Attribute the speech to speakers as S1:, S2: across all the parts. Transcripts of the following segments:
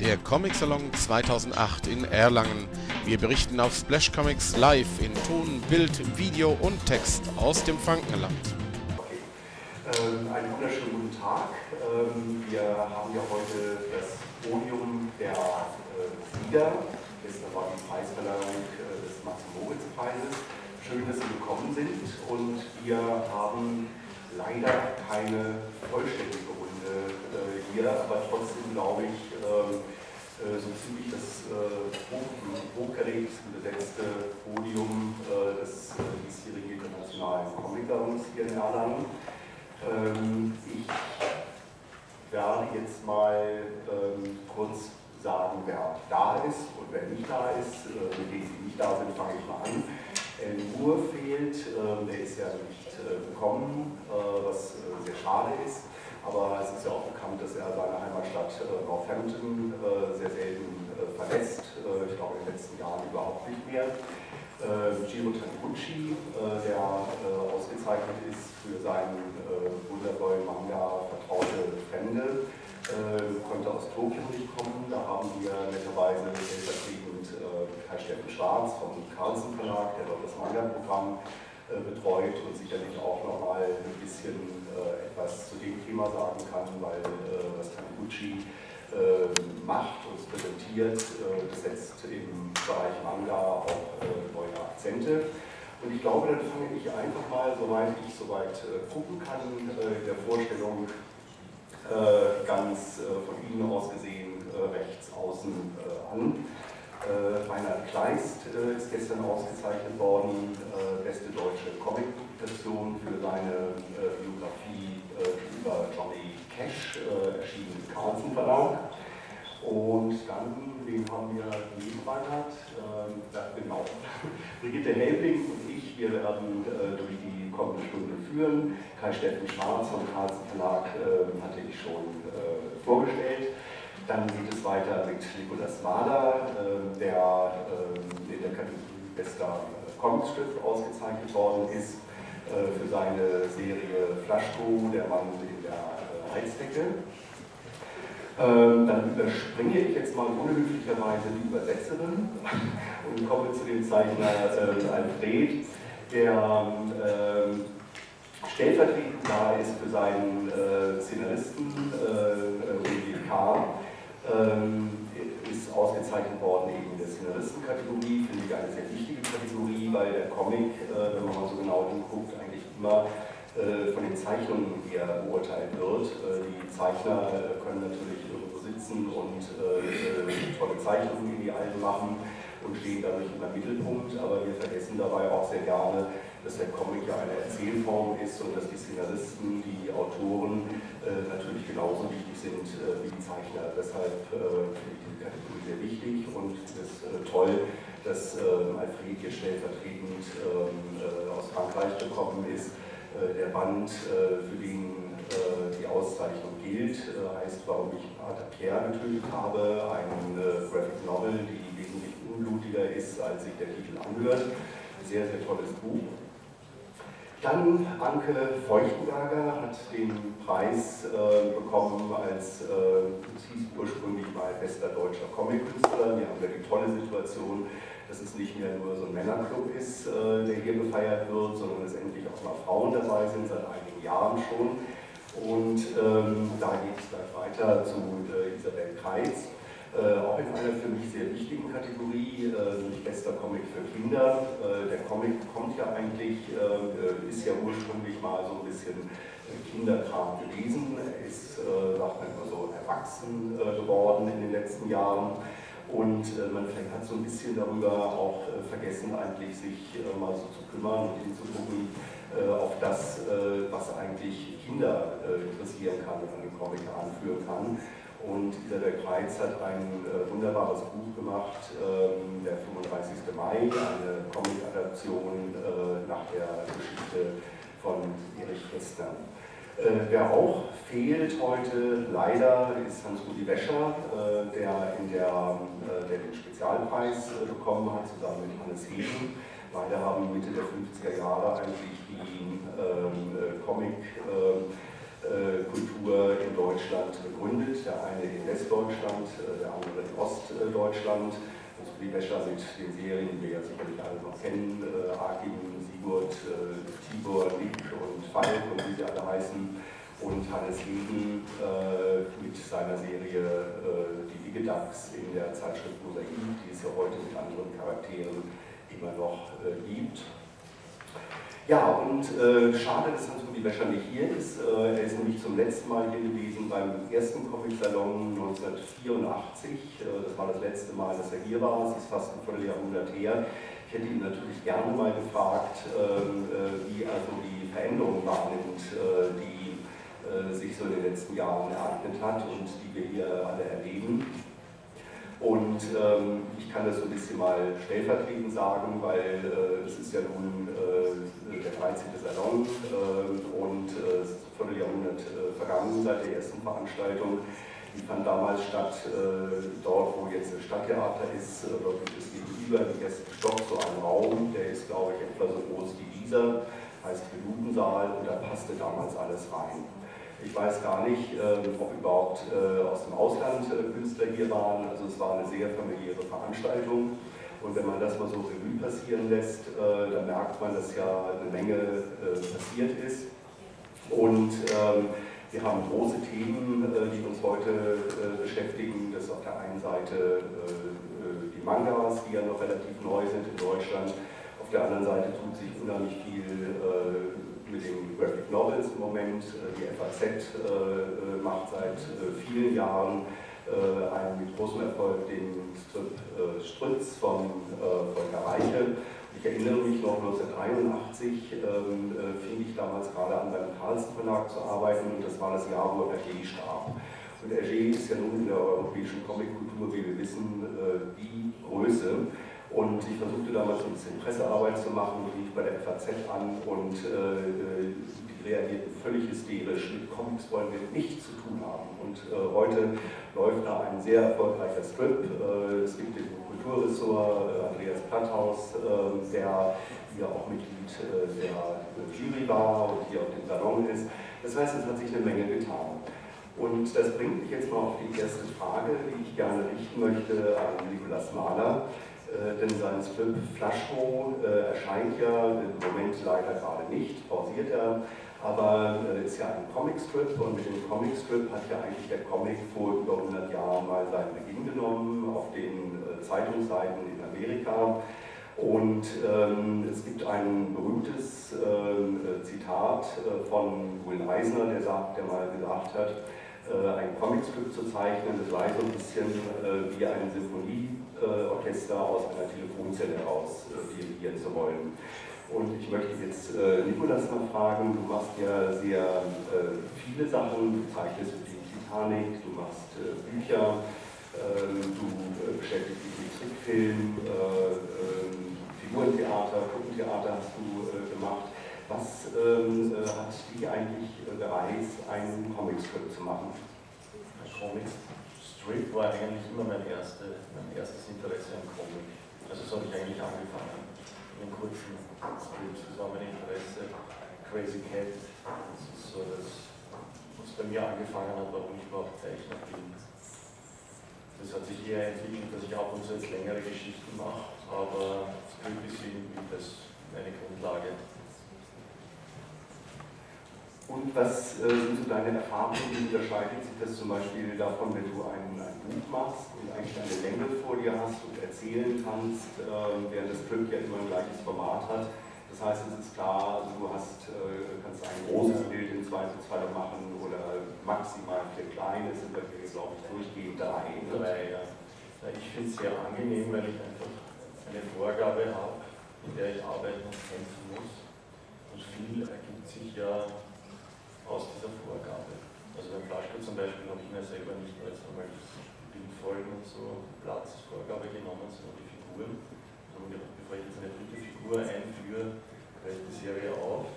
S1: der Comic Salon 2008 in Erlangen. Wir berichten auf Splash Comics live in Ton, Bild, Video und Text aus dem Frankenland.
S2: Okay. Ähm, einen wunderschönen guten Tag. Ähm, wir haben ja heute das Podium der äh, Sieger. Gestern war die Preisverleihung äh, des Max-Moritz-Preises. Schön, dass Sie gekommen sind und wir haben leider keine hier, aber trotzdem glaube ich, ähm, äh, so ziemlich das äh, hochkarätigste besetzte Podium äh, des äh, diesjährigen internationalen Comic-Salons hier in Erlangen. Ähm, ich werde jetzt mal ähm, kurz sagen, wer da ist und wer nicht da ist. Mit denen, die nicht da sind, fange ich mal an. El Moore fehlt, der ist ja nicht gekommen, was sehr schade ist. Aber es ist ja auch bekannt, dass er seine Heimatstadt äh, Northampton sehr selten verlässt. ich glaube in den letzten Jahren überhaupt nicht mehr. Giro Taniguchi, der ausgezeichnet ist für seinen wundervollen Manga Vertraute Fremde, konnte aus Tokio nicht kommen. Da haben wir netterweise stellvertretend Kai Steffen Schwarz vom Carlsen Verlag, der dort das Manga-Programm äh, betreut und sicherlich auch nochmal ein bisschen äh, etwas zu dem Thema sagen kann, weil äh, was Taniguchi macht und präsentiert, das setzt im Bereich Manga auch neue Akzente. Und ich glaube, dann fange ich einfach mal, soweit ich soweit gucken kann, der Vorstellung ganz von Ihnen aus gesehen rechts außen an. Äh, Reinhard Kleist äh, ist gestern ausgezeichnet worden, äh, beste deutsche Comic-Publikation für seine äh, Biografie äh, über Johnny Cash, äh, erschienen im Carlsen Verlag. Und dann, wen haben wir neben Reinhard? Ähm, genau, Brigitte Helbing und ich, wir werden durch die kommende Stunde führen. Kai Steffen Schwarz vom Carlsen Verlag ähm, hatte ich schon vorgestellt. Dann geht es weiter mit Nikolaus Mahler, äh, der äh, in der Kategorie bester Comicstrip ausgezeichnet worden ist äh, für seine Serie Flaschko, der Mann in der Heizdecke. Ähm, dann überspringe ich jetzt mal unhöflicherweise die Übersetzerin und komme zu dem Zeichner Alfred, der ähm, stellvertretend da ist für seinen Szenaristen Willi K ähm, ist ausgezeichnet worden eben in der Szenaristenkategorie, finde ich eine sehr wichtige Kategorie, weil der Comic, äh, wenn man mal so genau hinguckt, eigentlich immer äh, von den Zeichnungen her beurteilt wird. Äh, die Zeichner können natürlich irgendwo sitzen und tolle Zeichnungen in die Alben machen und stehen dadurch im Mittelpunkt, aber wir vergessen dabei auch sehr gerne, dass der Comic ja eine Erzählform ist und dass die Szenaristen, die Autoren natürlich genauso wichtig sind wie die Zeichner. Deshalb finde ich diese Kategorie sehr wichtig und es ist toll, dass ähm, Alfred hier stellvertretend ähm, äh, aus Frankreich gekommen ist. Äh, der Band, für den die Auszeichnung gilt, heißt, warum ich Pater Pierre getötet habe, ein Graphic Novel, die wesentlich unblutiger ist, als sich der Titel anhört. Sehr, sehr tolles Buch. Dann Anke Feuchtenberger hat den Preis äh, bekommen als, äh, es hieß ursprünglich mal bester deutscher Comic-Künstler. Wir haben ja die tolle Situation, dass es nicht mehr nur so ein Männerclub ist, äh, der hier gefeiert wird, sondern dass endlich auch mal Frauen dabei sind, seit einigen Jahren schon. Und ähm, da geht es gleich weiter zu äh, Isabel Kreitz. Äh, auch in einer für mich sehr wichtigen Kategorie, äh, nämlich bester Comic für Kinder. Äh, der Comic kommt ja eigentlich, äh, ist ja ursprünglich mal so ein bisschen Kinderkram gewesen. Ist, äh, sagt man immer so, erwachsen äh, geworden in den letzten Jahren. Und man hat so ein bisschen darüber auch vergessen, eigentlich sich mal so zu kümmern und hinzugucken auf das, was eigentlich Kinder interessieren kann und einen Comic anführen kann. Und Isabel Kreitz hat ein äh, wunderbares Buch gemacht, ähm, der 35. Mai, eine Comic-Adaption äh, nach der Geschichte von Erich Kästner. Äh, wer auch fehlt heute leider ist Hans-Rudi Wäscher, äh, der, in der, äh, der den Spezialpreis äh, bekommen hat, zusammen mit Hannes Heben. Beide haben Mitte der 50er Jahre eigentlich die ähm, Comic- Kultur in Deutschland begründet. Der eine in Westdeutschland, der andere in Ostdeutschland. Also die Wäscher mit den Serien, die wir ja sicherlich alle noch kennen, Akim, Sigurd, Tibor, Lieb und Falk und wie sie alle heißen und Hannes Leben äh, mit seiner Serie äh, Die Wigedax in der Zeitschrift Mosaik, die es ja heute mit anderen Charakteren immer noch äh, gibt. Ja, und äh, schade, dass Hans-Rudi Wäscher nicht hier ist. Äh, er ist nämlich zum letzten Mal hier gewesen beim ersten Comic-Salon 1984. Äh, das war das letzte Mal, dass er hier war. Es ist fast ein Vierteljahrhundert her. Ich hätte ihn natürlich gerne mal gefragt, ähm, wie also die Veränderungen wahrnimmt, die äh, sich so in den letzten Jahren ereignet hat und die wir hier alle erleben. Und ähm, ich kann das so ein bisschen mal stellvertretend sagen, weil äh, es ist ja nun äh, der 13. Salon äh, und äh, es ist ein Vierteljahrhundert äh, vergangen seit der ersten Veranstaltung. Die fand damals statt, dort wo jetzt das Stadttheater ist, dort gibt es gegenüber im ersten Stock so einen Raum, der ist glaube ich etwa so groß wie dieser, heißt Minutensaal und da passte damals alles rein. Ich weiß gar nicht, ähm, ob überhaupt äh, aus dem Ausland äh, Künstler hier waren. Also es war eine sehr familiäre Veranstaltung. Und wenn man das mal so Revue passieren lässt, äh, dann merkt man, dass ja eine Menge passiert ist. Und ähm, wir haben große Themen, die uns heute beschäftigen. Das ist auf der einen Seite die Mangas, die ja noch relativ neu sind in Deutschland. Auf der anderen Seite tut sich unheimlich viel mit den Graphic Novels im Moment. Äh, die FAZ äh, äh, macht seit vielen Jahren einen mit großem Erfolg den Strip Stritz von Volker Reiche. Ich erinnere mich noch 1981 ähm, fing ich damals gerade an beim Carlsen Verlag zu arbeiten und das war das Jahr, wo Hergé starb. Und Hergé ist ja nun in der europäischen Comickultur, wie wir wissen, die Größe. Und ich versuchte damals ein bisschen Pressearbeit zu machen, rief bei der FAZ an und äh, die reagierten völlig hysterisch. Mit Comics wollen wir nichts zu tun haben. Und äh, heute läuft da ein sehr erfolgreicher Strip. Äh, es gibt den Kulturressort äh, Andreas Platthaus, äh, der hier auch Mitglied äh, der Jury war und hier auf dem Salon ist. Das heißt, es hat sich eine Menge getan. Und das bringt mich jetzt mal auf die erste Frage, die ich gerne richten möchte an Nikolas Mahler. Äh, denn sein Strip Flaschmo äh, erscheint ja im Moment leider gerade nicht, pausiert er, aber äh, ist ja ein Comicstrip und mit dem Comicstrip hat ja eigentlich der Comic vor über 100 Jahren mal seinen Beginn genommen auf den Zeitungsseiten in Amerika. Und ähm, es gibt ein berühmtes ähm, äh, Zitat von Will Eisner, der, sagt, der mal gesagt hat, ein Comicstrip zu zeichnen, das sei so ein bisschen wie eine Symphonie äh, aus einer Telefonzelle heraus äh, dirigieren zu wollen. Und ich möchte jetzt äh, Nikolas mal fragen, du machst ja sehr äh, viele Sachen, du zeichnest die Titanic, du machst äh, Bücher, ähm, du äh, beschäftigst dich mit Trickfilmen, ähm, Figurentheater, Puppentheater hast du gemacht. Was ähm, hat dich eigentlich gereizt, einen Comicstrip zu machen?
S3: Comics Strip war eigentlich immer mein, erste, mein erstes Interesse am Comic. Also so habe ich eigentlich angefangen, in den kurzen Strips. Das war mein Interesse. Crazy Cat, das ist so das, was bei mir angefangen hat, warum ich überhaupt Zeichner bin. Das hat sich eher entwickelt, dass ich ab und zu jetzt längere Geschichten mache, aber Strip ist irgendwie das meine Grundlage.
S2: Und was äh, sind so deine Erfahrungen? Wie unterscheidet sich das zum Beispiel davon, wenn du ein, ein Buch machst und eigentlich eine Länge vor dir hast und erzählen kannst, äh, während das Film ja immer ein gleiches Format hat? Das heißt, es ist klar, du hast, äh, kannst ein großes Bild im Zweifelsfall machen oder maximal vier kleine, sind bei dir, glaube ich, durchgehend drei.
S3: Ja. Ich finde es sehr angenehm, weil ich einfach eine Vorgabe habe, in der ich arbeiten und kämpfen muss. Und viel ergibt sich ja aus dieser Vorgabe. Also beim Flaschko zum Beispiel habe ich mir selber nicht nur jetzt einmal Bildfolgen und so Platzvorgabe genommen, sondern die Figuren. Und gedacht, bevor ich jetzt eine dritte Figur einführe, ich die Serie auf.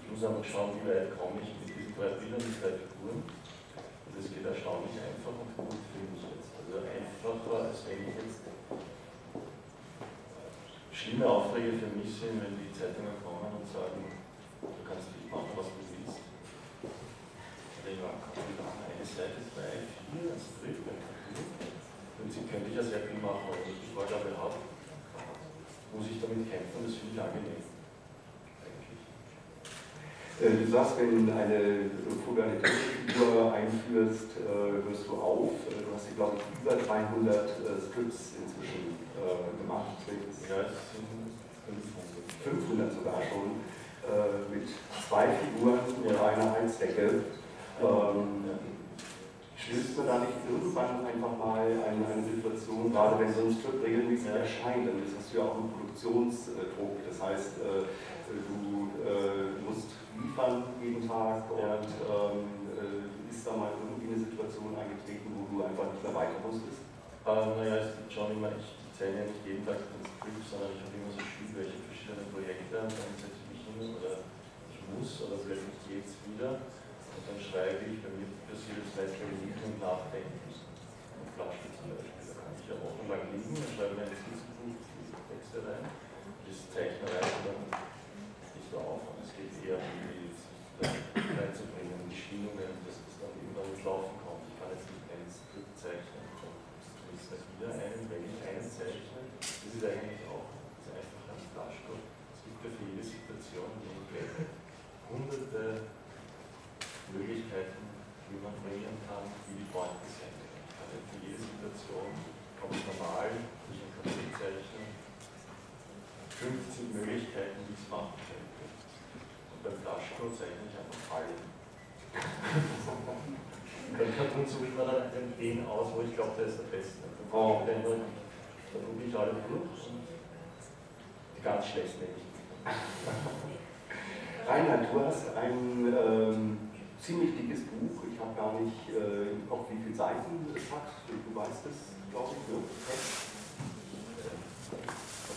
S3: Ich muss einfach schauen, wie weit komme ich mit diesen drei Bildern, mit drei Figuren. Und das geht erstaunlich einfach und gut, finde ich jetzt. Also einfacher, als wenn ich jetzt schlimme Aufträge für mich sind, wenn die Zeitungen kommen und sagen, du kannst nicht machen, was du willst Seite 3, 4, ein Skript, ein Kapitel. Im Prinzip könnte ich ja sehr viel machen, ich die Vorgabe habe, muss ich damit kämpfen, das finde ich angenehm.
S2: Äh, du sagst, wenn du eine Fundamentalismus-Figur einführst, äh, hörst du auf. Äh, du hast hier, glaube ich, über 300 Scripts inzwischen gemacht.
S3: Ja, es sind
S2: 500 sogar schon. Mit zwei Figuren und einer Heizdecke. Ähm, stößt man da nicht irgendwann einfach mal eine, eine Situation, gerade wenn so ein Strip regelmäßig erscheint, dann hast du ja auch einen Produktionsdruck. Das heißt, du musst liefern jeden Tag und ähm, äh, ist da mal irgendwie eine Situation eingetreten, wo du einfach nicht mehr weiter musstest?
S3: Ähm, naja, es gibt schon immer, ich zähle ja nicht jeden Tag den Script, sondern ich habe immer so welche verschiedene Projekte dann setze ich mich hin oder ich muss oder vielleicht geht es wieder dann schreibe ich, bei mir passiert das meistens liegen und nachdenken. Und Flasche zum Beispiel, da kann ich ja wochenlang liegen und schreibe mir ein Skizzenbuch, diese Texte rein, das Zeichnerei und dann nicht so auf und es geht eher um reinzubringen, die Schwingungen, dass es dann irgendwann ins Laufen kommt. Ich kann jetzt nicht ein Skript zeichnen, zumindest nicht wieder einen, wenn ich einen zeichne. Das ist eigentlich auch das einfache als Flashcode. Es gibt ja für jede Situation hunderte Möglichkeiten, wie man bringen kann, wie die können. Ich kann für jede Situation ganz normal, ich ein Kapitel zeichne, 50 Möglichkeiten, wie ich es machen kann beim Flashcode zeichne ich einfach Fallen. beim Cartoon suche ich mir dann den aus, wo ich glaube, der ist der Beste.
S2: Oh.
S3: Dann gucke ich alle durch und die ganz schlechten nehme ich.
S2: Reinhard, du hast ein ähm, ziemlich dickes Buch. Ich habe gar nicht äh, im Kopf, wie viele Seiten es hat. Du weißt es, glaube ich, ne?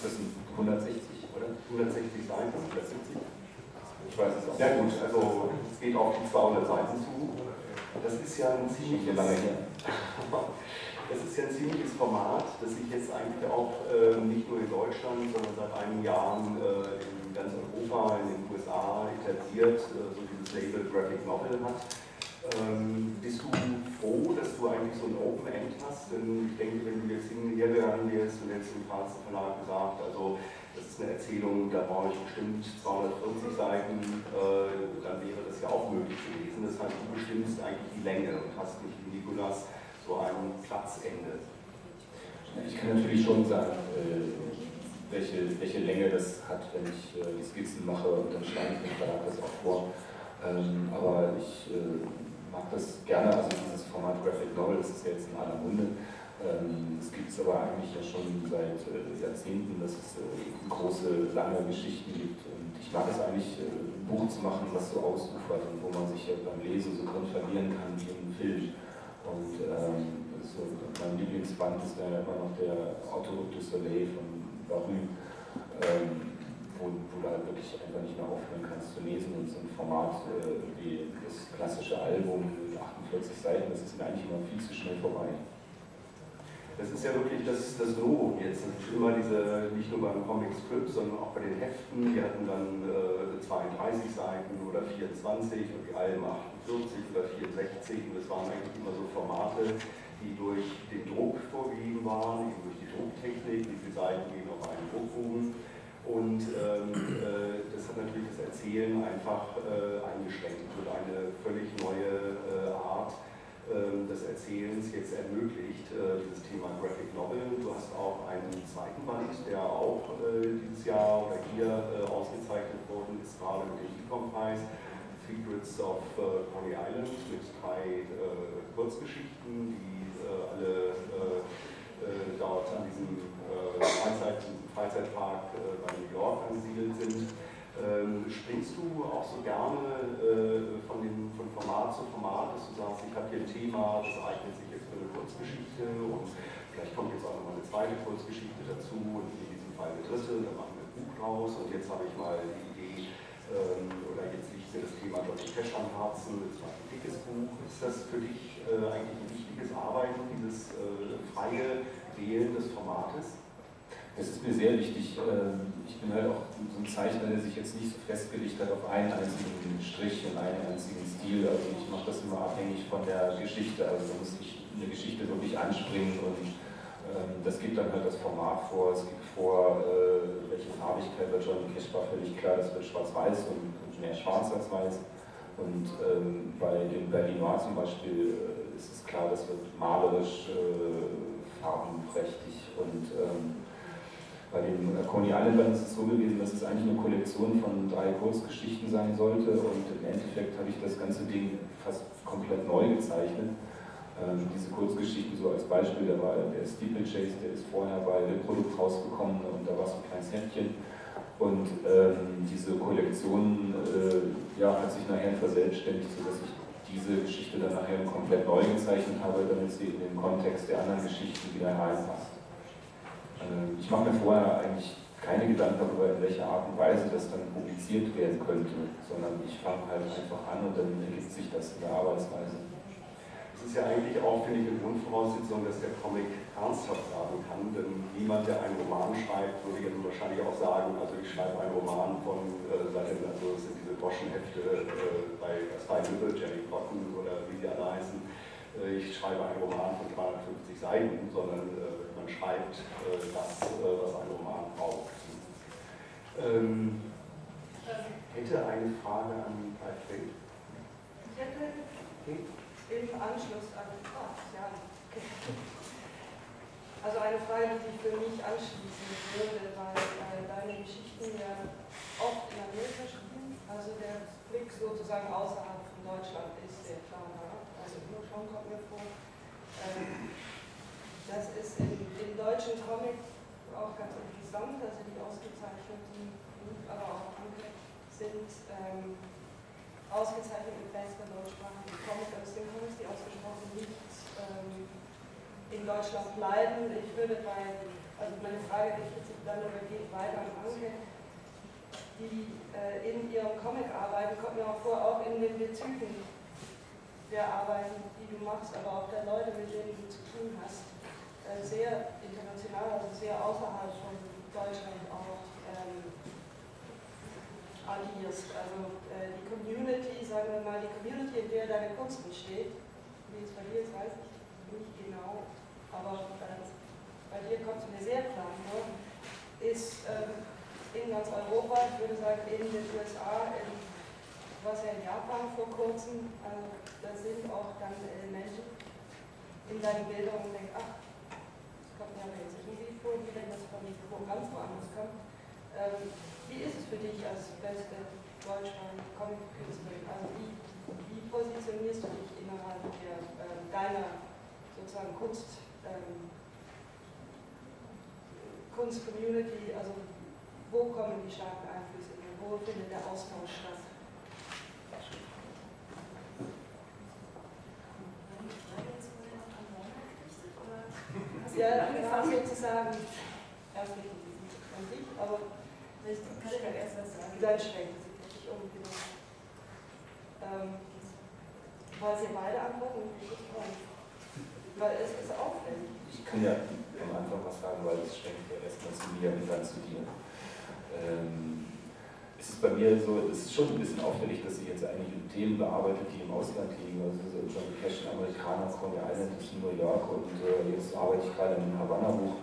S2: Das sind 160, oder? 160 Seiten, 170. Ich weiß es auch. Ja gut, also es geht auf die 200 Seiten zu. Das ist ja ein ziemlich lange her. Das ist ja ein ziemliches Format, das sich jetzt eigentlich auch äh, nicht nur in Deutschland, sondern seit einigen Jahren äh, in ganz Europa, in den USA etabliert, äh, so Label Graphic Novel hat. Ähm, bist du froh, dass du eigentlich so ein Open End hast? Denn ich denke, wenn du jetzt hingegangen wärst und jetzt im Karlsruhe Verlag gesagt, also das ist eine Erzählung, da brauche ich bestimmt 240 Seiten, äh, dann wäre das ja auch möglich gewesen. Das heißt, du bestimmst eigentlich die Länge und hast nicht wie Nikolas so ein Platzende.
S4: Ich kann natürlich schon sagen, äh, welche, welche Länge das hat, wenn ich äh, die Skizzen mache und dann schneide ich dem Verlag das auch vor. Ähm, aber ich äh, mag das gerne, also dieses Format Graphic Novel, das ist ja jetzt in aller Munde. Ähm, gibt es aber eigentlich ja schon seit äh, Jahrzehnten, dass es äh, große, lange Geschichten gibt. Und ich mag es eigentlich, äh, ein Buch zu machen, was so ausufert und wo man sich ja beim Lesen so drin kann wie im Film. Und ähm, so, mein Lieblingsband ist ja immer noch der Autoroute du Soleil von Barry, ähm, wo, wo du halt wirklich einfach nicht mehr aufhören kannst zu lesen. Und so ein Format äh, wie das klassische Album, 48 Seiten, das ist mir eigentlich immer viel zu schnell vorbei.
S2: Das ist ja wirklich das, das Novum jetzt. Das ist immer diese, nicht nur beim Comic Strip, sondern auch bei den Heften. Die hatten dann äh, 32 Seiten oder 24 und die Alben 48 oder 64. Und das waren eigentlich immer so Formate, die durch den Druck vorgegeben waren, eben durch die Drucktechnik. Viele Seiten gehen auf einen Druckbogen? Und ähm, äh, das hat natürlich das Erzählen einfach äh, eingeschränkt und eine völlig neue äh, Art ähm, des Erzählens jetzt ermöglicht, äh, dieses Thema Graphic Novel. Du hast auch einen zweiten Band, der auch äh, dieses Jahr oder hier äh, ausgezeichnet worden ist, gerade mit dem Ecom-Preis, Secrets of Coney Island, mit drei Kurzgeschichten, die alle dort an diesem Freizeit, Freizeitpark bei New York angesiedelt sind. Ähm, springst du auch so gerne äh, von, dem, von Format zu Format, dass du sagst, ich habe hier ein Thema, das eignet sich jetzt für eine Kurzgeschichte und vielleicht kommt jetzt auch noch mal eine zweite Kurzgeschichte dazu und in diesem Fall eine dritte, dann machen wir ein Buch draus und jetzt habe ich mal die Idee, ähm, oder jetzt liegt mir das Thema Johnny Cash am Herzen, das war ein dickes Buch. Ist das für dich äh, eigentlich ein wichtiges Arbeiten, dieses äh, freie Wählen des Formates?
S4: Es ist mir sehr wichtig. Ähm, ich bin halt auch so ein Zeichner, der sich jetzt nicht so festgelegt hat auf einen einzigen Strich und einen einzigen Stil. Also ich mache das immer abhängig von der Geschichte. Also da muss ich eine Geschichte wirklich anspringen und ähm, das gibt dann halt das Format vor. Es gibt vor, äh, welche Farbigkeit bei Johnny Cash war völlig klar, das wird schwarz-weiß und mehr schwarz als weiß. Und ähm, bei dem Berlinois zum Beispiel äh, ist es klar, das wird malerisch, äh, farbenprächtig und bei dem Coney Island ist es so gewesen, dass es eigentlich eine Kollektion von drei Kurzgeschichten sein sollte und im Endeffekt habe ich das ganze Ding fast komplett neu gezeichnet. Ähm, diese Kurzgeschichten so als Beispiel, da war der Steeplechase, der ist vorher bei Reprodukt rausgekommen und da war so ein kleines Heftchen. Und ähm, diese Kollektion äh, ja, hat sich nachher verselbstständigt, sodass ich diese Geschichte dann nachher komplett neu gezeichnet habe, damit sie in den Kontext der anderen Geschichten wieder reinpasst. Ähm, ich mache mir vorher eigentlich keine Gedanken darüber, in welcher Art und Weise das dann publiziert werden könnte, sondern ich fange halt einfach an und dann ergibt sich das in der Arbeitsweise.
S2: Es ist ja eigentlich auch, finde ich, eine Grundvoraussetzung, dass der Comic ernsthaft werden kann, denn niemand, der einen Roman schreibt, würde jetzt wahrscheinlich auch sagen, also ich schreibe einen Roman von, äh, also das sind diese Boschenhefte äh, bei Spy Little, Jenny Cotton oder wie sie alle heißen, äh, ich schreibe einen Roman von 250 Seiten, sondern äh, man schreibt äh, das, äh, was ein Roman braucht. Ähm, hätte eine Frage an Kai Feld.
S5: Ich hätte im Anschluss an oh, ja, okay. Also eine Frage, die sich für mich anschließen würde, weil äh, deine Geschichten ja oft in Amerika spielen. Also der Blick sozusagen außerhalb von Deutschland ist sehr klar. Also nur schon kommt mir vor. Ähm, das ist im, im deutschen Comic auch ganz interessant, also die ausgezeichneten, aber auch andere sind ähm, ausgezeichnet mit bester deutschsprachigen Comic, aus den Comics, die ausgesprochen nicht ähm, in Deutschland bleiben. Ich würde bei, also meine Frage richtet sich dann oder geht weiter an Anke, die äh, in ihrem Comic arbeiten, kommt mir auch vor, auch in den Bezügen der Arbeiten, die du machst, aber auch der Leute, mit denen du zu tun hast sehr international, also sehr außerhalb von Deutschland auch ähm, agierst. Also äh, die Community, sagen wir mal, die Community, in der deine Kunst entsteht, wie es bei dir ist, weiß ich nicht genau, aber äh, bei dir kommt es mir sehr klar vor, ist ähm, in ganz Europa, ich würde sagen in den USA, in, was ja in Japan vor kurzem, also da sind auch dann Elemente in deinen Bildern und denke, ach, kommt ja jetzt wie wenn das von wo ganz woanders kommt. Ähm, wie ist es für dich als beste deutschsprachige Comic-Künstlerin? Also wie, wie positionierst du dich innerhalb der, äh, deiner sozusagen Kunst, ähm, Kunst-Community? Also wo kommen die starken Einflüsse hin? Wo findet der Austausch statt? Ja, angefangen sozusagen, erst nicht an dich, aber
S6: ich kann ja erst was sagen.
S5: Dann schränkt sich nicht um, genau. Ähm, wollen Sie beide antworten? Weil es ist auffällig.
S4: Ich kann ja am Anfang was sagen, weil es schränkt ja erstmal zu mir und dann zu dir. Ähm, es ist bei mir so, es ist schon ein bisschen auffällig, dass ich jetzt eigentlich Themen bearbeitet, die im Ausland liegen. Also John Cash, ein Amerikaner, Coney Island ist in New York und äh, jetzt arbeite ich gerade an einem Havanna-Buch.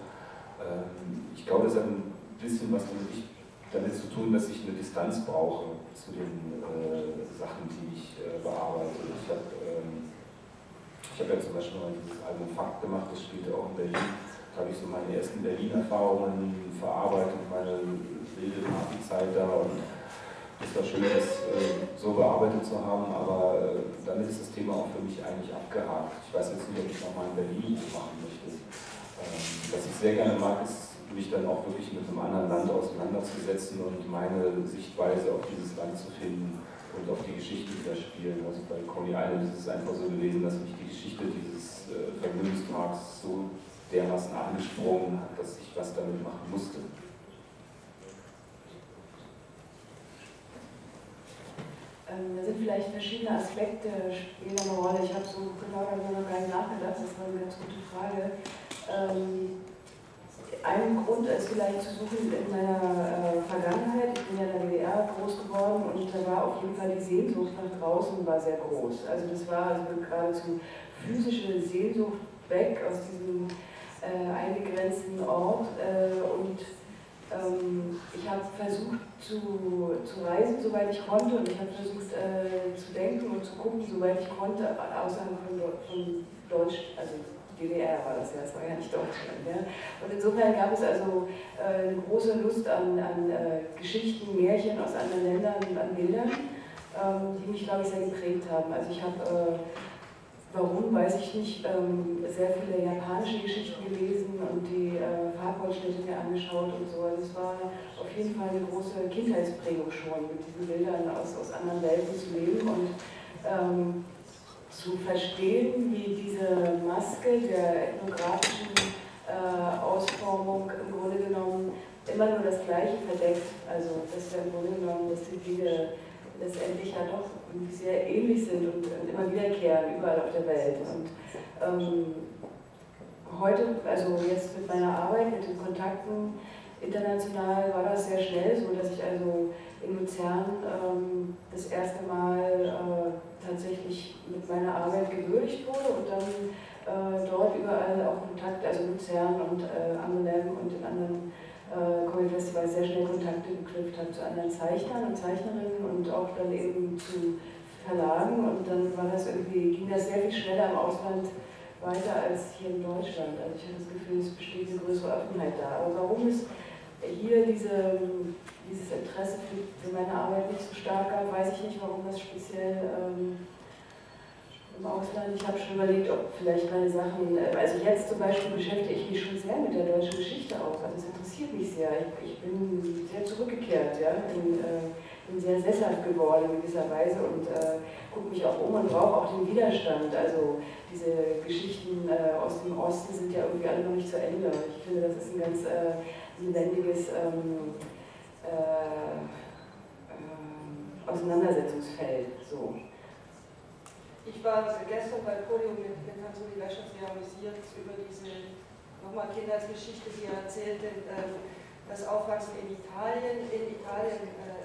S4: Ähm, ich glaube, es hat ein bisschen was damit, ich, damit, zu tun, dass ich eine Distanz brauche zu den äh, Sachen, die ich äh, bearbeite. Ich habe ähm, hab ja zum Beispiel mal dieses Album Fakt gemacht, das spielte auch in Berlin. Da habe ich so meine ersten Berlin-Erfahrungen verarbeitet, meine wilde Partyzeit da und es war schön, das äh, so bearbeitet zu haben, aber äh, damit ist das Thema auch für mich eigentlich abgehakt. Ich weiß jetzt nicht, ob ich nochmal in Berlin machen möchte. Ähm, was ich sehr gerne mag, ist mich dann auch wirklich mit einem anderen Land auseinanderzusetzen und meine Sichtweise auf dieses Land zu finden und auf die Geschichte, die da spielen. Also bei Coney Island ist es einfach so gewesen, dass mich die Geschichte dieses äh, Vergnügungsparks so dermaßen angesprungen hat, dass ich was damit machen musste.
S6: Ähm, da sind vielleicht verschiedene Aspekte spielen eine Rolle. Ich habe so genau darüber noch gar nicht nachgedacht, das war eine ganz gute Frage. Ähm, ein Grund ist vielleicht zu suchen in meiner äh, Vergangenheit. Ich bin ja in der DDR groß geworden und da war auf jeden Fall die Sehnsucht nach draußen war sehr groß. Also das war also geradezu physische Sehnsucht weg aus diesem äh, eingegrenzten Ort äh, und ähm, ich habe versucht zu, zu reisen, soweit ich konnte, und ich habe versucht äh, zu denken und zu gucken, soweit ich konnte, außerhalb von, von Deutsch, also DDR war das ja, das war ja nicht Deutschland. Ja. Und insofern gab es also äh, eine große Lust an, an äh, Geschichten, Märchen aus anderen Ländern und an Bildern, ähm, die mich, glaube ich, sehr geprägt haben. Also ich habe äh, Warum, weiß ich nicht. Ähm, sehr viele japanische Geschichten gelesen und die äh, Farbholzschnitte mir angeschaut und so. Also es war auf jeden Fall eine große Kindheitsprägung schon, mit diesen Bildern aus, aus anderen Welten zu leben und ähm, zu verstehen, wie diese Maske der ethnografischen äh, Ausformung im Grunde genommen immer nur das Gleiche verdeckt. Also dass wir im Grunde genommen, dass die Dinge letztendlich ja doch sehr ähnlich sind und, und immer wiederkehren, überall auf der Welt. Und ähm, heute, also jetzt mit meiner Arbeit, mit den Kontakten international, war das sehr schnell so, dass ich also in Luzern ähm, das erste Mal äh, tatsächlich mit meiner Arbeit gewürdigt wurde und dann äh, dort überall auch Kontakt, also Luzern und äh, Angoulême und in anderen äh, Comic Festival sehr schnell Kontakte geknüpft hat zu anderen Zeichnern und Zeichnerinnen und auch dann eben zu Verlagen und dann war das irgendwie, ging das sehr viel schneller im Ausland weiter als hier in Deutschland. Also ich habe das Gefühl, es besteht eine größere Offenheit da. Aber warum es hier diese, dieses Interesse für, für meine Arbeit nicht so stark gab, weiß ich nicht, warum das speziell ähm, im Ausland. Ich habe schon überlegt, ob vielleicht meine Sachen, äh, also jetzt zum Beispiel beschäftige ich mich schon sehr mit der deutschen Geschichte auch. Also es interessiert mich sehr. Ich, ich bin sehr zurückgekehrt, ja, bin, äh, bin, sehr sesshaft geworden in gewisser Weise und äh, gucke mich auch um und brauche auch den Widerstand. Also diese Geschichten äh, aus dem Osten sind ja irgendwie alle noch nicht zu Ende. Ich finde, das ist ein ganz äh, lebendiges ähm, äh, ähm, Auseinandersetzungsfeld. So.
S5: Ich war gestern bei Podium mit, mit Hans-Uli Wäscher sehr amüsiert über diese nochmal Kindheitsgeschichte, die er erzählte, äh, das Aufwachsen in Italien, in Italien äh,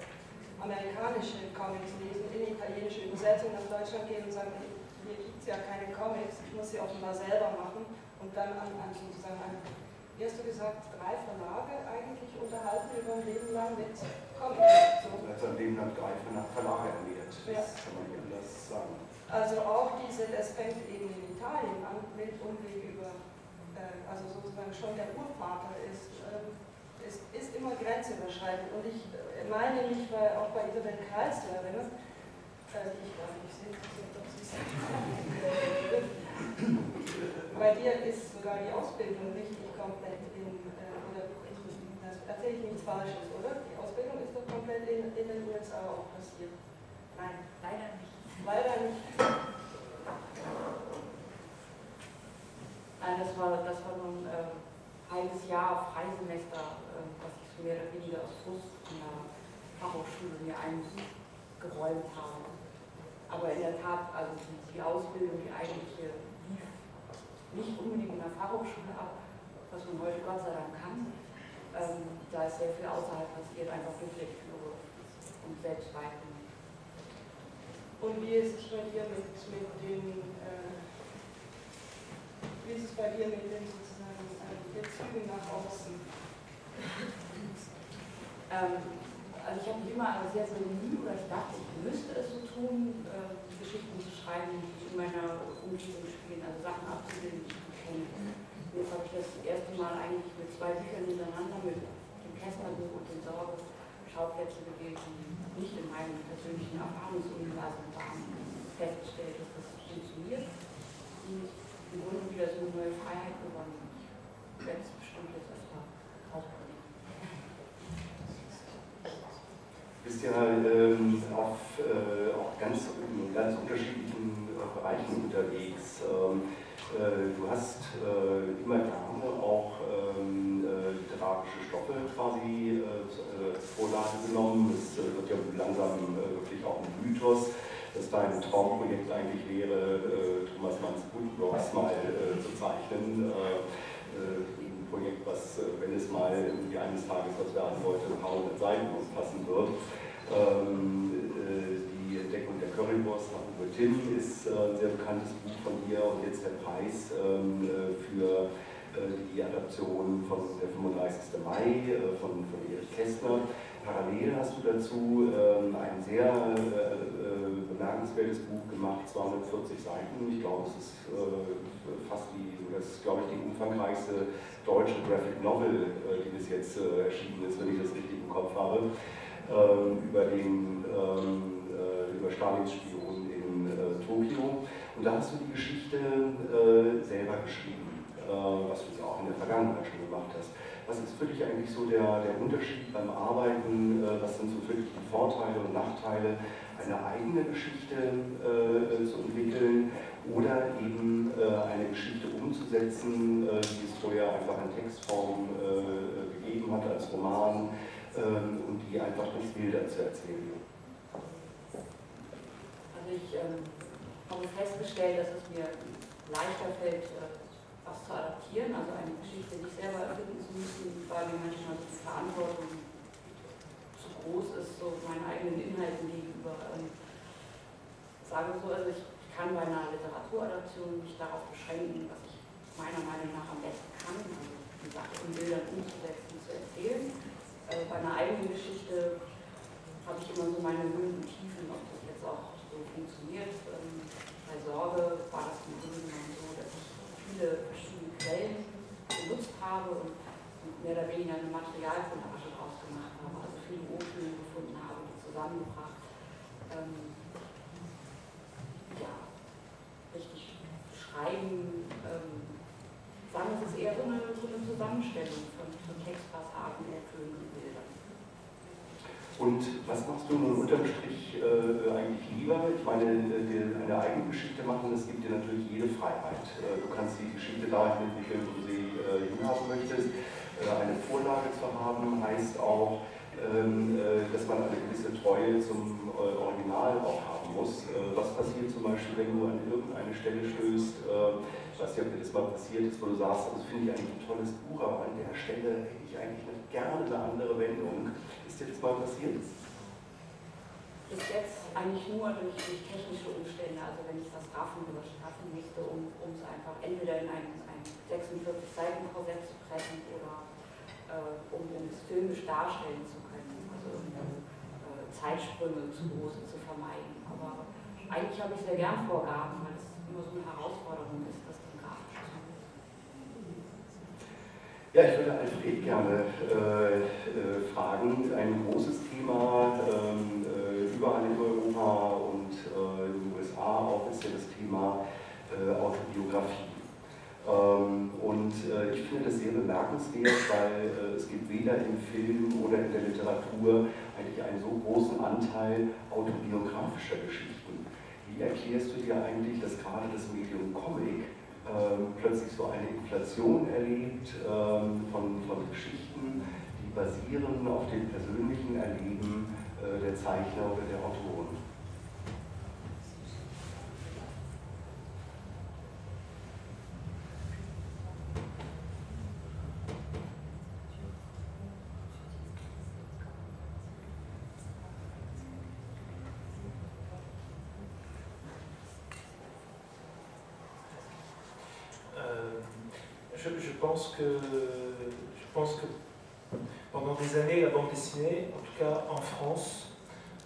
S5: amerikanische Comics lesen, in italienische Übersetzung nach Deutschland gehen und sagen, hier gibt es ja keine Comics, ich muss sie offenbar selber machen und dann an, an sozusagen an, wie hast du gesagt, drei Verlage eigentlich unterhalten über ein Leben lang mit Comics.
S2: So. Er hat sein Leben lang drei Verlage ernährt, das ja. kann man nicht anders sagen.
S5: Also auch diese, das fängt eben in Italien an mit Umweg über, äh, also sozusagen schon der Urvater ist, äh, ist, ist immer grenzüberschreitend. Und ich äh, meine mich bei, auch bei Isabel Kreis zu erinnern, äh, die ich glaube nicht sehe, ob sie Bei dir ist sogar die Ausbildung richtig komplett in, äh, oder das erzähle ich nichts Falsches, oder? Die Ausbildung ist doch komplett in, in den USA auch passiert.
S6: Nein, leider nicht
S5: leider nicht.
S6: Nein, das war, das war nun äh, halbes Jahr Freisemester, äh, was ich so mehr oder weniger aus Frust in der Fachhochschule mir eingeräumt habe. Aber in der Tat, also die, die Ausbildung, die eigentliche lief nicht unbedingt in der Fachhochschule ab, was man heute Gott sei Dank kann. Ähm, da ist sehr viel außerhalb passiert, einfach durch Lektüre und Selbstweiten.
S5: Und wie ist es bei dir mit, mit den, äh, wie ist es bei dir mit den sozusagen äh, Bezügen nach außen?
S6: ähm, also ich habe mich immer sehr, sehr bemüht oder ich dachte, ich müsste es so tun, äh, Geschichten zu schreiben, die in meiner Umgebung spielen, also Sachen abzubilden, die ich kenne. Jetzt habe ich das erste Mal eigentlich mit zwei Büchern hintereinander, mit dem Kästnerbuch und den Sorge, Schauplätze gewählt, die nicht in meinem persönlichen Erfahrungsuniversum waren, festgestellt, dass das funktioniert und im Grunde wieder so eine neue Freiheit gewonnen. Ich werde es bestimmt jetzt erstmal ausprobieren.
S2: Bist ja ähm, auf äh, auch ganz, in ganz unterschiedlichen äh, Bereichen unterwegs. Ähm, äh, du hast äh, immer gerne auch ähm, äh, literarische Stoffe quasi als Vorlage genommen. Es wird ja langsam wirklich auch ein Mythos, dass dein Traumprojekt eigentlich wäre, Thomas Manns Buddenbrocks mal zu zeichnen. Projekt, was, äh, wenn es mal irgendwie eines Tages was werden wollte, ein paar hundert Seiten umfassen wird. Die Entdeckung der Currywurst nach Uwe Timm ist äh, ein sehr bekanntes Buch von ihr und jetzt der Preis ähm, äh, für äh, die Adaption von der 35. Mai von, von Erich Kästner. Parallel hast du dazu ähm, ein sehr bemerkenswertes Buch gemacht, 240 Seiten. Ich glaube, es ist fast die, das ist, glaube ich, die umfangreichste deutsche Graphic Novel, die bis jetzt erschienen ist, wenn ich das richtig im Kopf habe, ähm, über den über Stalins Spion in Tokio. Und da hast du die Geschichte selber geschrieben. Äh, was du auch in der Vergangenheit schon gemacht hast. Was ist für dich eigentlich so der, der Unterschied beim Arbeiten? Äh, was sind so für dich die Vorteile und Nachteile, eine eigene Geschichte äh, zu entwickeln oder eben äh, eine Geschichte umzusetzen, äh, die es vorher einfach in Textform äh, gegeben hat als Roman ähm, und die einfach durch Bilder zu erzählen?
S7: Ich ähm, habe festgestellt, dass es mir leichter fällt, was zu adaptieren, also eine Geschichte nicht selber erfinden zu müssen, weil mir manchmal die Verantwortung zu groß ist, so meinen eigenen Inhalten gegenüber. Ähm, sagen so, also ich kann bei einer Literaturadaption mich darauf beschränken, was ich meiner Meinung nach am besten kann, also die Sache in Bildern umzusetzen, zu erzählen. Äh, bei einer eigenen Geschichte habe ich immer so meine Höhen und Tiefen, ob das jetzt auch so funktioniert. Ähm, bei Sorge war das im Grunde genommen so, dass ich viele verschiedene Quellen genutzt habe und mehr oder weniger eine Materialfundasche draus gemacht habe, also viele O-Töne gefunden habe, die zusammengebracht. Ähm, ja, richtig schreiben, ähm, sagen es ist eher so eine, so eine Zusammenstellung von, von Textpassagen, O-Tönen und
S2: was machst du nun unterm Strich äh, eigentlich lieber? Ich meine, die, eine eigene Geschichte machen, das gibt dir natürlich jede Freiheit. Äh, du kannst die Geschichte dahin entwickeln, wo du sie äh, hinhaben möchtest. Äh, eine Vorlage zu haben heißt auch, ähm, äh, dass man eine gewisse Treue zum äh, Original auch haben muss. was passiert zum Beispiel, wenn du an irgendeine Stelle stößt, ich weiß nicht, ob dir das mal passiert ist, wo du sagst, das finde ich eigentlich ein tolles Buch, aber an der Stelle hätte ich eigentlich gerne eine andere Wendung. Ist das mal passiert?
S7: Bis jetzt eigentlich nur durch, durch technische Umstände, also wenn ich das Raffen überstraffen müsste, um, es einfach entweder in ein, ein 46-Seiten-Korsett zu pressen oder äh, um, um es filmisch darstellen zu können, also äh, Zeitsprünge zu große zu vermeiden. Aber eigentlich habe ich sehr gern Vorgaben, weil es immer so eine Herausforderung ist, das dann grafisch zu machen.
S2: Ja, ich würde Alfred gerne äh, äh, fragen. Ein großes Thema ähm, äh, überall in Europa und äh, in den USA auch ist ja das Thema äh, Autobiografie. Ähm, und äh, ich finde das sehr bemerkenswert, weil es gibt weder im Film oder in der Literatur eigentlich einen so großen Anteil autobiografischer Geschichten. Wie erklärst du dir eigentlich, dass gerade das Medium Comic plötzlich so eine Inflation erlebt ähm, von, von Geschichten, die basieren auf dem persönlichen Erleben äh, der Zeichner oder der Autoren.
S8: Je pense que pendant des années, la bande dessinée, en tout cas en France,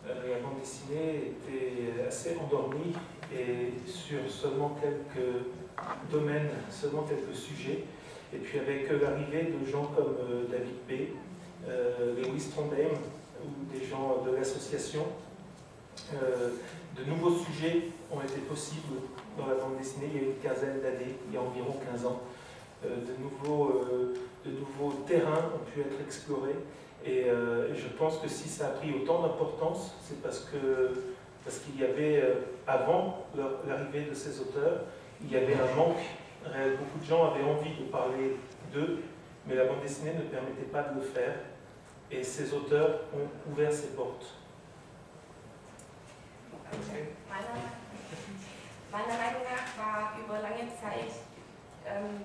S8: euh, la bande dessinée était assez endormie et sur seulement quelques domaines, seulement quelques sujets. Et puis avec l'arrivée de gens comme euh, David B., euh, Lewis Trondheim ou des gens de l'association, de nouveaux sujets ont été possibles dans la bande dessinée il y a une quinzaine d'années, il y a environ 15 ans. Euh, de, nouveaux, euh, de nouveaux terrains ont pu être explorés. Euh, et, je pense que si ça a pris autant d'importance, c'est parce qu'il y avait, avant l'arrivée de ces auteurs, il y avait un manque. Beaucoup de gens avaient envie de parler d'eux, mais la bande dessinée ne permettait pas de le faire. Et ces auteurs ont ouvert ces portes.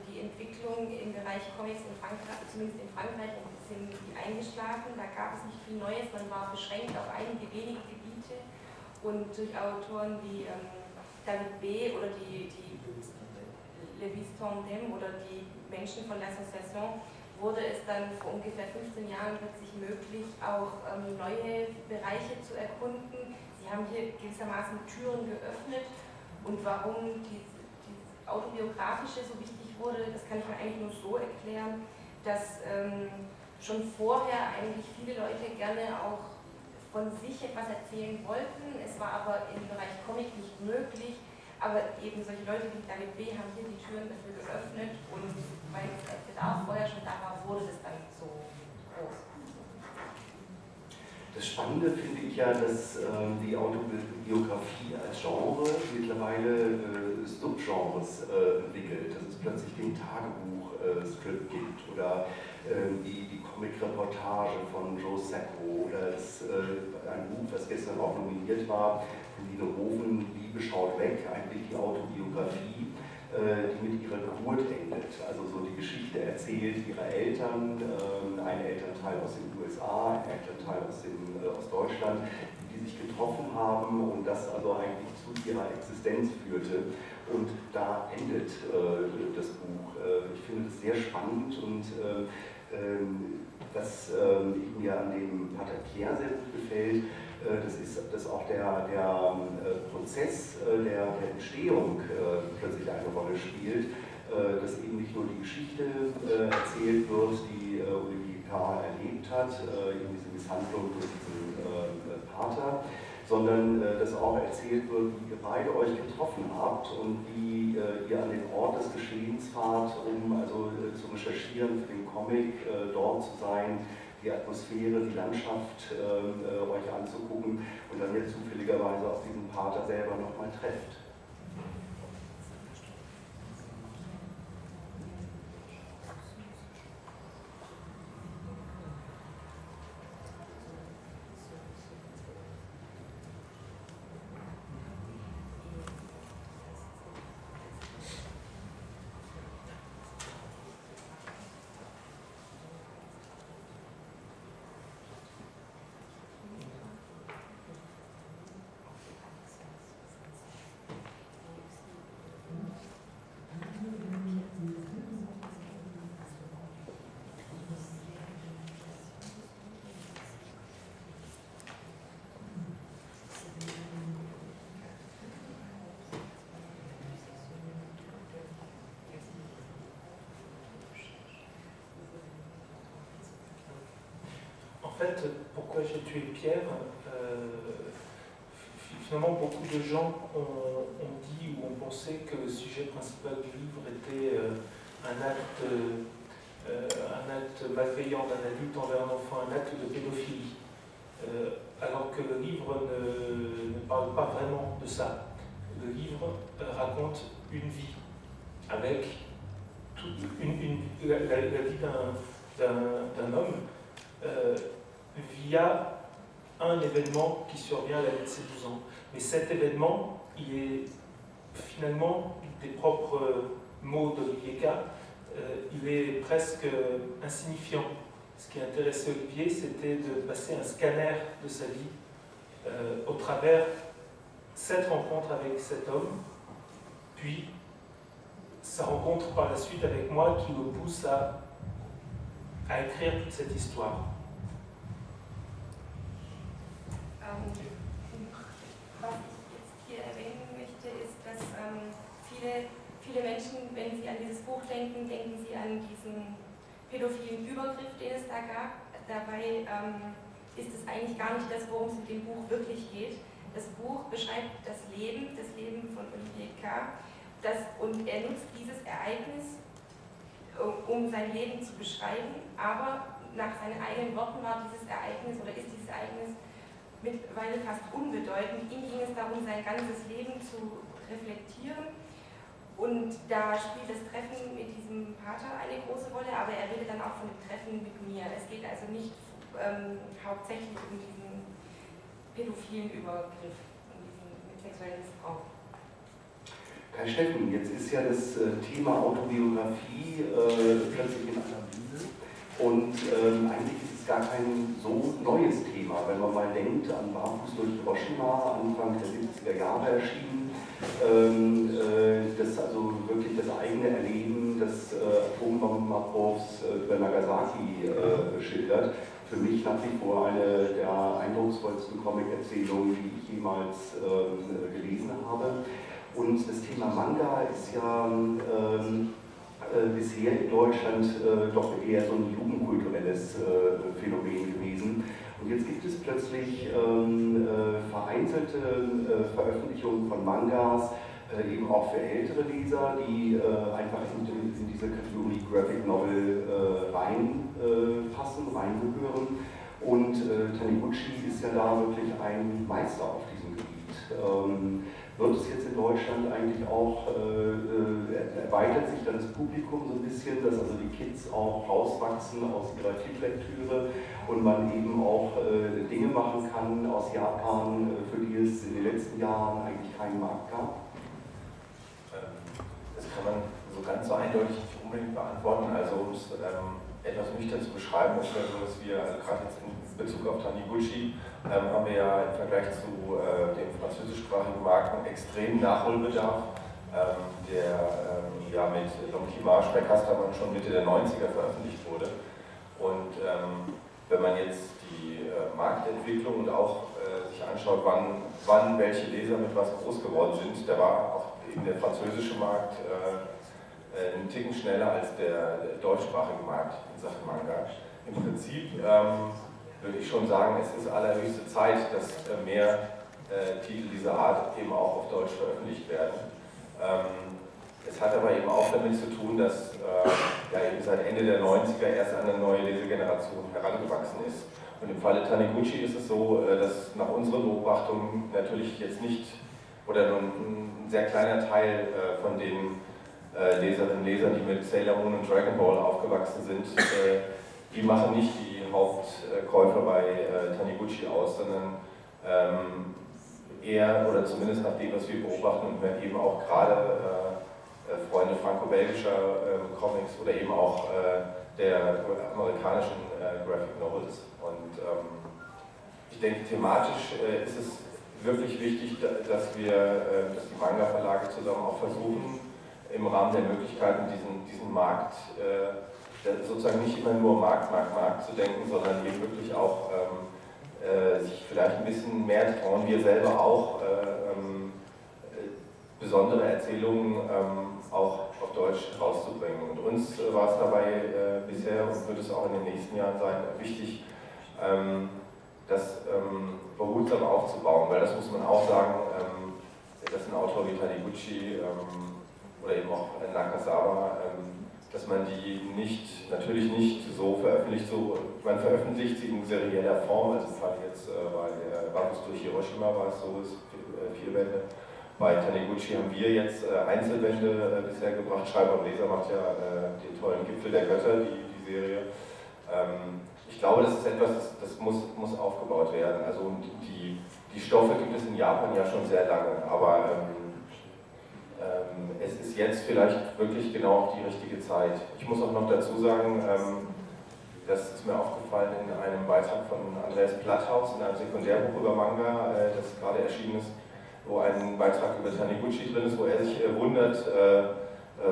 S9: Die Entwicklung im Bereich Comics in Frankreich, zumindest in Frankreich, sind die eingeschlagen. Da gab es nicht viel Neues, man war beschränkt auf einige wenige Gebiete und durch Autoren wie ähm, David B. oder die, die Levis Tandem oder die Menschen von l'Association wurde es dann vor ungefähr 15 Jahren plötzlich möglich, auch ähm, neue Bereiche zu erkunden. Sie haben hier gewissermaßen Türen geöffnet und warum die, die autobiografische so wichtig wurde, das kann ich mir eigentlich nur so erklären, dass ähm, schon vorher eigentlich viele Leute gerne auch von sich etwas erzählen wollten. Es war aber im Bereich Comic nicht möglich. Aber eben solche Leute wie David B. haben hier die Türen dafür geöffnet und weil der Bedarf vorher schon da war, wurde es dann so groß.
S2: Das Spannende finde ich ja, dass äh, die Autobiografie als Genre mittlerweile äh, Subgenres äh, entwickelt, dass es plötzlich den Tagebuch-Strip äh, gibt oder ähm, die, die Comic-Reportage von Joe Sacco oder das, äh, ein Buch, das gestern auch nominiert war, Lino Hofen, Liebe schaut weg, eigentlich die Autobiografie die mit ihrer Geburt endet. Also so die Geschichte erzählt ihrer Eltern, ähm, ein Elternteil aus den USA, ein Elternteil aus, dem, äh, aus Deutschland, die sich getroffen haben und das also eigentlich zu ihrer Existenz führte. Und da endet äh, das Buch. ich finde das sehr spannend und ähm, was ähm, mir an dem Pater Pierre sehr gut gefällt, äh, das ist dass auch der, der äh, Prozess äh, der, der Entstehung plötzlich eine Rolle spielt, dass eben nicht nur die Geschichte erzählt wird, die Olivier K. erlebt hat, eben diese Misshandlung durch diesen Pater, sondern dass auch erzählt wird, wie ihr beide euch getroffen habt und wie ihr an den Ort des Geschehens fahrt, um also zu recherchieren für den Comic, dort zu sein, die Atmosphäre, die Landschaft ähm, äh, euch anzugucken und dann jetzt zufälligerweise auf diesen Pater selber nochmal trefft.
S8: Fait, pourquoi j'ai tué Pierre euh, Finalement, beaucoup de gens ont, dit ou ont pensé que le sujet principal du livre était euh, un, acte, euh, un acte malveillant d'un adulte envers un enfant, un acte de pédophilie. alors que le livre ne, parle pas vraiment de ça. Le livre raconte une vie avec la, vie d'un homme via un événement qui survient à la vie de ses 12 ans. Mais cet événement, il est finalement des propres mots d'Olivier K, euh, il est presque insignifiant. Ce qui intéressait Olivier, c'était de passer un scanner de sa vie euh, au travers cette rencontre avec cet homme, puis sa rencontre par la suite avec moi qui me pousse à écrire toute cette histoire.
S9: Was ich jetzt hier erwähnen möchte, ist, dass ähm, viele, viele Menschen, wenn sie an dieses Buch denken, denken sie an diesen pädophilen Übergriff, den es da gab. Dabei ähm, ist es eigentlich gar nicht das, worum es mit dem Buch wirklich geht. Das Buch beschreibt das Leben, das Leben von Olivier K. Das, und er nutzt dieses Ereignis, um sein Leben zu beschreiben, aber nach seinen eigenen Worten war dieses Ereignis oder ist dieses Ereignis mittlerweile fast unbedeutend. Ihm ging es darum, sein ganzes Leben zu reflektieren. Und da spielt das Treffen mit diesem Pater eine große Rolle, aber er redet dann auch von dem Treffen mit mir. Es geht also nicht ähm, hauptsächlich um diesen pädophilen Übergriff, um diesen sexuellen Missbrauch.
S2: Herr Steffen, jetzt ist ja das äh, Thema Autobiografie äh, plötzlich in aller Munde und ähm, eigentlich gar kein so neues Thema, wenn man mal denkt an Barfuß durch Hiroshima, Anfang der 70er Jahre erschienen, ähm, äh, das also wirklich das eigene Erleben des äh, Atombombenabbruchs äh, über Nagasaki äh, schildert. Für mich nach wie vor eine der eindrucksvollsten Comic-Erzählungen, die ich jemals ähm, gelesen habe. Und das Thema Manga ist ja ähm, äh, bisher in Deutschland äh, doch eher so ein jugendkulturelles äh, Phänomen gewesen. Und jetzt gibt es plötzlich ähm, äh, vereinzelte äh, Veröffentlichungen von Mangas, äh, eben auch für ältere Leser, die einfach in, in, diese Kategorie Graphic Novel reinpassen, reingehören. Und Taniguchi ist ja da wirklich ein Meister auf diesem Gebiet. Ähm, wird es jetzt in Deutschland eigentlich auch, äh, erweitert sich dann das Publikum so ein bisschen, dass also die Kids auch rauswachsen aus ihrer Kindlektüre und man eben auch äh, Dinge machen kann aus Japan, äh, für die es in den letzten Jahren eigentlich keinen Markt gab?
S10: Ähm, das kann man so ganz so eindeutig nicht unbedingt beantworten. Also um es ähm, etwas nüchtern zu beschreiben, ist ja so, dass wir also gerade jetzt in Bezug auf Taniguchi ähm, haben wir ja im Vergleich zu äh, dem französischsprachigen Markt einen extremen Nachholbedarf, ähm, der ähm, ja mit Donkey Marsch bei Casterman schon Mitte der 90er veröffentlicht wurde. Und ähm, wenn man jetzt die äh, Marktentwicklung und auch äh, sich anschaut, wann, wann welche Leser mit was groß geworden sind, da war auch eben der französische Markt äh, äh, einen Ticken schneller als der, der deutschsprachige Markt in Sachen Manga. Im Prinzip ähm, würde ich schon sagen, es ist allerhöchste Zeit, dass äh, mehr äh, Titel dieser Art eben auch auf Deutsch veröffentlicht werden. Ähm, es hat aber eben auch damit zu tun, dass äh, ja, eben seit Ende der 90er erst eine neue Lesegeneration herangewachsen ist. Und im Falle Taniguchi ist es so, dass nach unseren Beobachtungen natürlich jetzt nicht oder nur ein sehr kleiner Teil von den Leserinnen und Lesern, die mit Sailor Moon und Dragon Ball aufgewachsen sind, die machen nicht die Hauptkäufer bei äh, Taniguchi aus, sondern ähm, eher, oder zumindest nach dem, was wir beobachten, und wir eben auch gerade äh, äh, Freunde franco-belgischer äh, Comics oder eben auch äh, der amerikanischen äh, Graphic Novels. Und ähm, ich denke, thematisch ist es wirklich wichtig, dass wir, dass die Manga-Verlage zusammen auch versuchen, im Rahmen der Möglichkeiten diesen, diesen Markt sozusagen nicht immer nur Markt, Markt, Markt zu denken, sondern eben wirklich auch ähm, äh, sich vielleicht ein bisschen mehr trauen, wir selber auch äh, ähm, besondere Erzählungen ähm, auch auf Deutsch rauszubringen. Und uns äh, war es dabei äh, bisher und wird es auch in den nächsten Jahren sein, wichtig, ähm, das ähm, behutsam aufzubauen, weil das muss man auch sagen, ähm, dass ein Autor wie Taniguchi oder eben auch Nakasawa dass man die nicht, natürlich nicht so veröffentlicht, so, man veröffentlicht sie in serieller Form, also gerade jetzt äh, bei äh, Barfuß durch Hiroshima war es so, ist äh, vier Bände. Bei Taniguchi haben wir jetzt äh, Einzelbände äh, bisher gebracht. Schreiber und Leser macht ja den tollen Gipfel der Götter, die, die Serie. Ähm, ich glaube, das ist etwas, das, das muss, muss aufgebaut werden. Also die, die Stoffe gibt es in Japan ja schon sehr lange, aber ähm, es ist jetzt vielleicht wirklich genau die richtige Zeit. Ich muss auch noch dazu sagen, ähm, das ist mir aufgefallen in einem Beitrag von Andreas Platthaus in einem Sekundärbuch über Manga, äh, das gerade erschienen ist, wo ein Beitrag über Taniguchi drin ist, wo er sich äh, wundert, äh,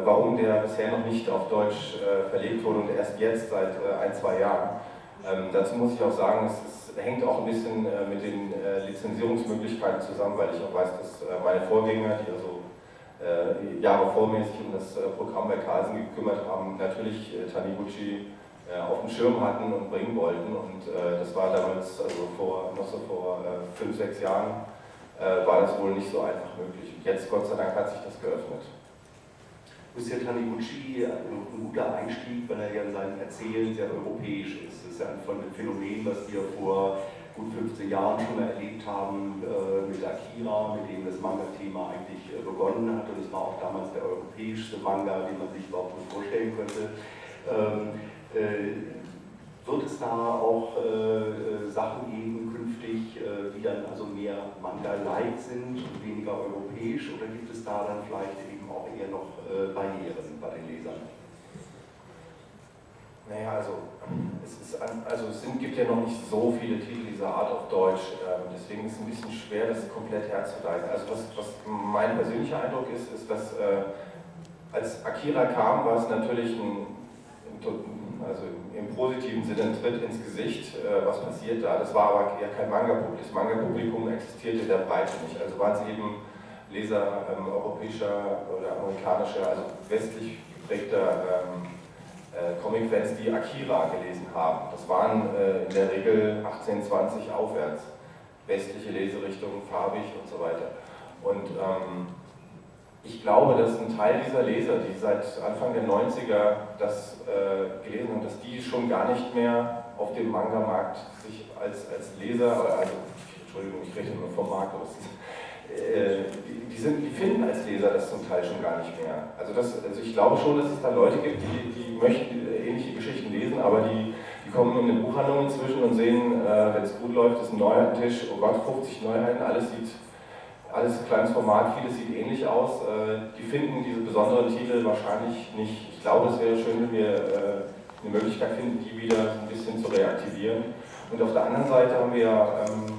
S10: warum der bisher noch nicht auf Deutsch verlegt wurde und erst jetzt seit ein, zwei Jahren. Ähm, dazu muss ich auch sagen, es, hängt auch ein bisschen mit den Lizenzierungsmöglichkeiten zusammen, weil ich auch weiß, dass meine Vorgänger, die also Jahre vor mir sich um das äh, Programm bei Carlsen gekümmert haben, natürlich äh, Taniguchi äh, auf dem Schirm hatten und bringen wollten. Und äh, das war damals, also vor, noch so vor äh, fünf, sechs Jahren, war das wohl nicht so einfach möglich. Und jetzt, Gott sei Dank, hat sich das geöffnet.
S2: Ist ja Taniguchi ein guter Einstieg, weil er ja in seinem Erzählen sehr europäisch ist. Das ist ja ein Phänomen, was wir vor gut 15 Jahren schon mal erlebt haben äh, mit Akira, mit dem das Manga-Thema eigentlich äh, begonnen hat. Und es war auch damals der europäischste Manga, den man sich überhaupt nicht vorstellen könnte. Ähm, äh, wird es da auch äh, äh, Sachen geben künftig, die dann also mehr Manga-like sind und weniger europäisch? Oder gibt es da dann vielleicht eben auch eher noch Barrieren bei den Lesern?
S10: Naja, also es, ist, also es gibt ja noch nicht so viele Titel dieser Art auf Deutsch, ähm, deswegen ist es ein bisschen schwer, das komplett herzuleiten. Also was, was mein persönlicher Eindruck ist, ist, dass äh, als Akira kam, war es natürlich ein, also im positiven Sinne ein Tritt ins Gesicht, äh, was passiert da. Das war aber ja kein Manga-Publikum. Das Manga-Publikum existierte der Breite nicht. Also waren es eben Leser ähm, europäischer oder amerikanischer, also westlich geprägter ähm, äh, Comic-Fans, die Akira gelesen haben. Das waren äh, in der Regel 18, 20 aufwärts. Westliche Leserichtung, farbig und so weiter. Und ähm, ich glaube, dass ein Teil dieser Leser, die seit Anfang der 90er das äh, gelesen haben, dass die schon gar nicht mehr auf dem Manga-Markt sich als, als Leser, also Entschuldigung, ich rede nur vom Markt, aber äh, die, sind, die finden als Leser das zum Teil schon gar nicht mehr. Also, das, also ich glaube schon, dass es da Leute gibt, die, die möchten ähnliche Geschichten lesen, aber die, die kommen in eine Buchhandlung inzwischen und sehen, äh, wenn es gut läuft, ist ein Neuheitentisch, oh Gott, 50 Neuheiten, alles sieht, alles kleines Format, vieles sieht ähnlich aus. Äh, die finden diese besonderen Titel wahrscheinlich nicht. Ich glaube, es wäre schön, wenn wir äh, eine Möglichkeit finden, die wieder ein bisschen zu reaktivieren. Und auf der anderen Seite haben wir ähm, äh,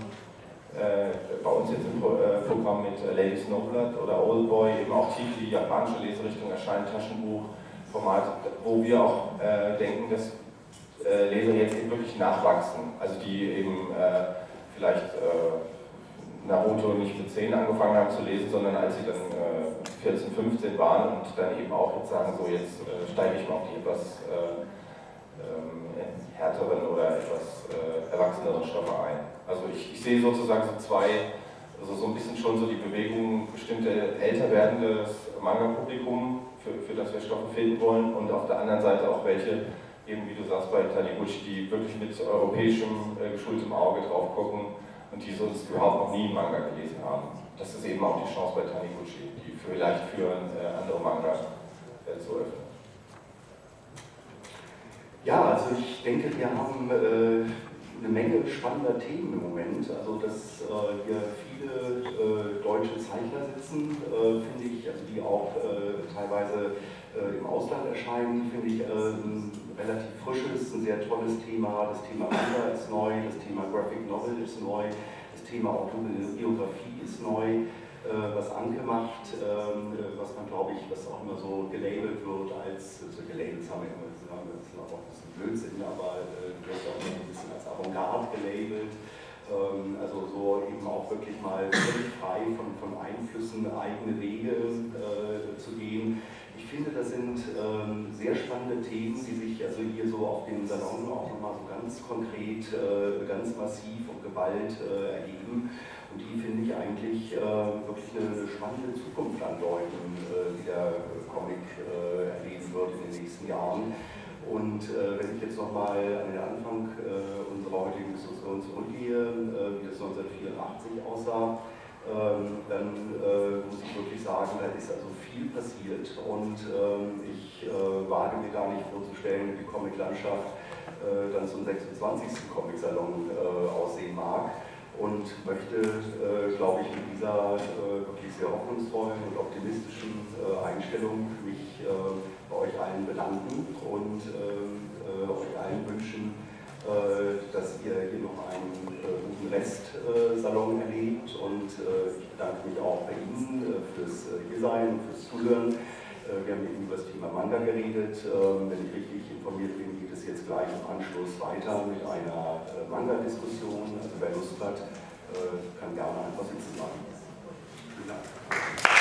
S10: bei uns jetzt im äh, Programm mit äh, Lady Snowblood oder Old Boy eben auch Titel, die japanische Leserichtung erscheinen, Taschenbuchformat, wo wir auch denken, dass Leser jetzt eben wirklich nachwachsen. Also die eben vielleicht Naruto nicht mit 10 angefangen haben zu lesen, sondern als sie dann 14, 15 waren und dann eben auch jetzt sagen, so jetzt steige ich mal auf die etwas härteren oder etwas erwachseneren Stoffe ein. Also ich, ich sehe sozusagen so zwei, also so ein bisschen schon so die Bewegung, bestimmte älter werdendes Manga-Publikum, für, für das wir Stoffe finden wollen und auf der anderen Seite auch welche, eben wie du sagst bei Taniguchi, die wirklich mit europäischem, äh, geschultem Auge drauf gucken und die sonst überhaupt noch nie Manga gelesen haben. Das ist eben auch die Chance bei Taniguchi, die vielleicht für äh, andere Manga äh, zu öffnen.
S2: Ja, also ich denke, wir haben äh, eine Menge spannender Themen im Moment. Also, dass äh, hier viele äh, deutsche Zeichner sitzen, äh, finde ich, also die auch äh, teilweise äh, im Ausland erscheinen, finde ich ein relativ frisches, ein sehr tolles Thema. Das Thema Manga ist neu, das Thema Graphic Novel ist neu, das Thema Autobiografie ist neu. was Anke macht, ähm, was man glaube ich, was auch immer so gelabelt wird als, also Gelabels haben wir immer, das ist auch ein bisschen Blödsinn, aber äh, wird auch ein bisschen als Avantgarde gelabelt. Ähm, also so eben auch wirklich mal völlig frei von, von Einflüssen eigene Wege äh, zu gehen. Ich finde, das sind ähm, sehr spannende Themen, die sich also hier so auf dem Salon auch nochmal so ganz konkret, äh, ganz massiv und Gewalt äh, erheben. Und die finde ich eigentlich äh, wirklich eine, spannende Zukunft andeuten, äh, die der Comic äh, erleben wird in den nächsten Jahren. Und äh, wenn ich jetzt nochmal an den Anfang äh, unserer heutigen Diskussion zurückgehe, äh, wie das 1984 aussah, ähm, dann äh, muss ich wirklich sagen, da ist also viel passiert und ähm, ich äh, wage mir gar nicht vorzustellen, wie die Comiclandschaft äh, dann zum 26. Comic-Salon aussehen mag und möchte, glaube ich, mit dieser wirklich sehr hoffnungsvollen und optimistischen Einstellung mich bei euch allen bedanken und äh, euch allen wünschen, äh, dass ihr hier noch einen äh, guten Restsalon erlebt und äh, ich bedanke mich auch bei Ihnen äh, fürs äh, Hiersein fürs Zuhören. wir haben eben über das Thema Manga geredet. Ähm, wenn ich richtig informiert bin, geht es jetzt gleich im Anschluss weiter mit einer Manga-Diskussion. Also wer Lust hat, kann gerne einfach sitzen bleiben. Vielen Dank.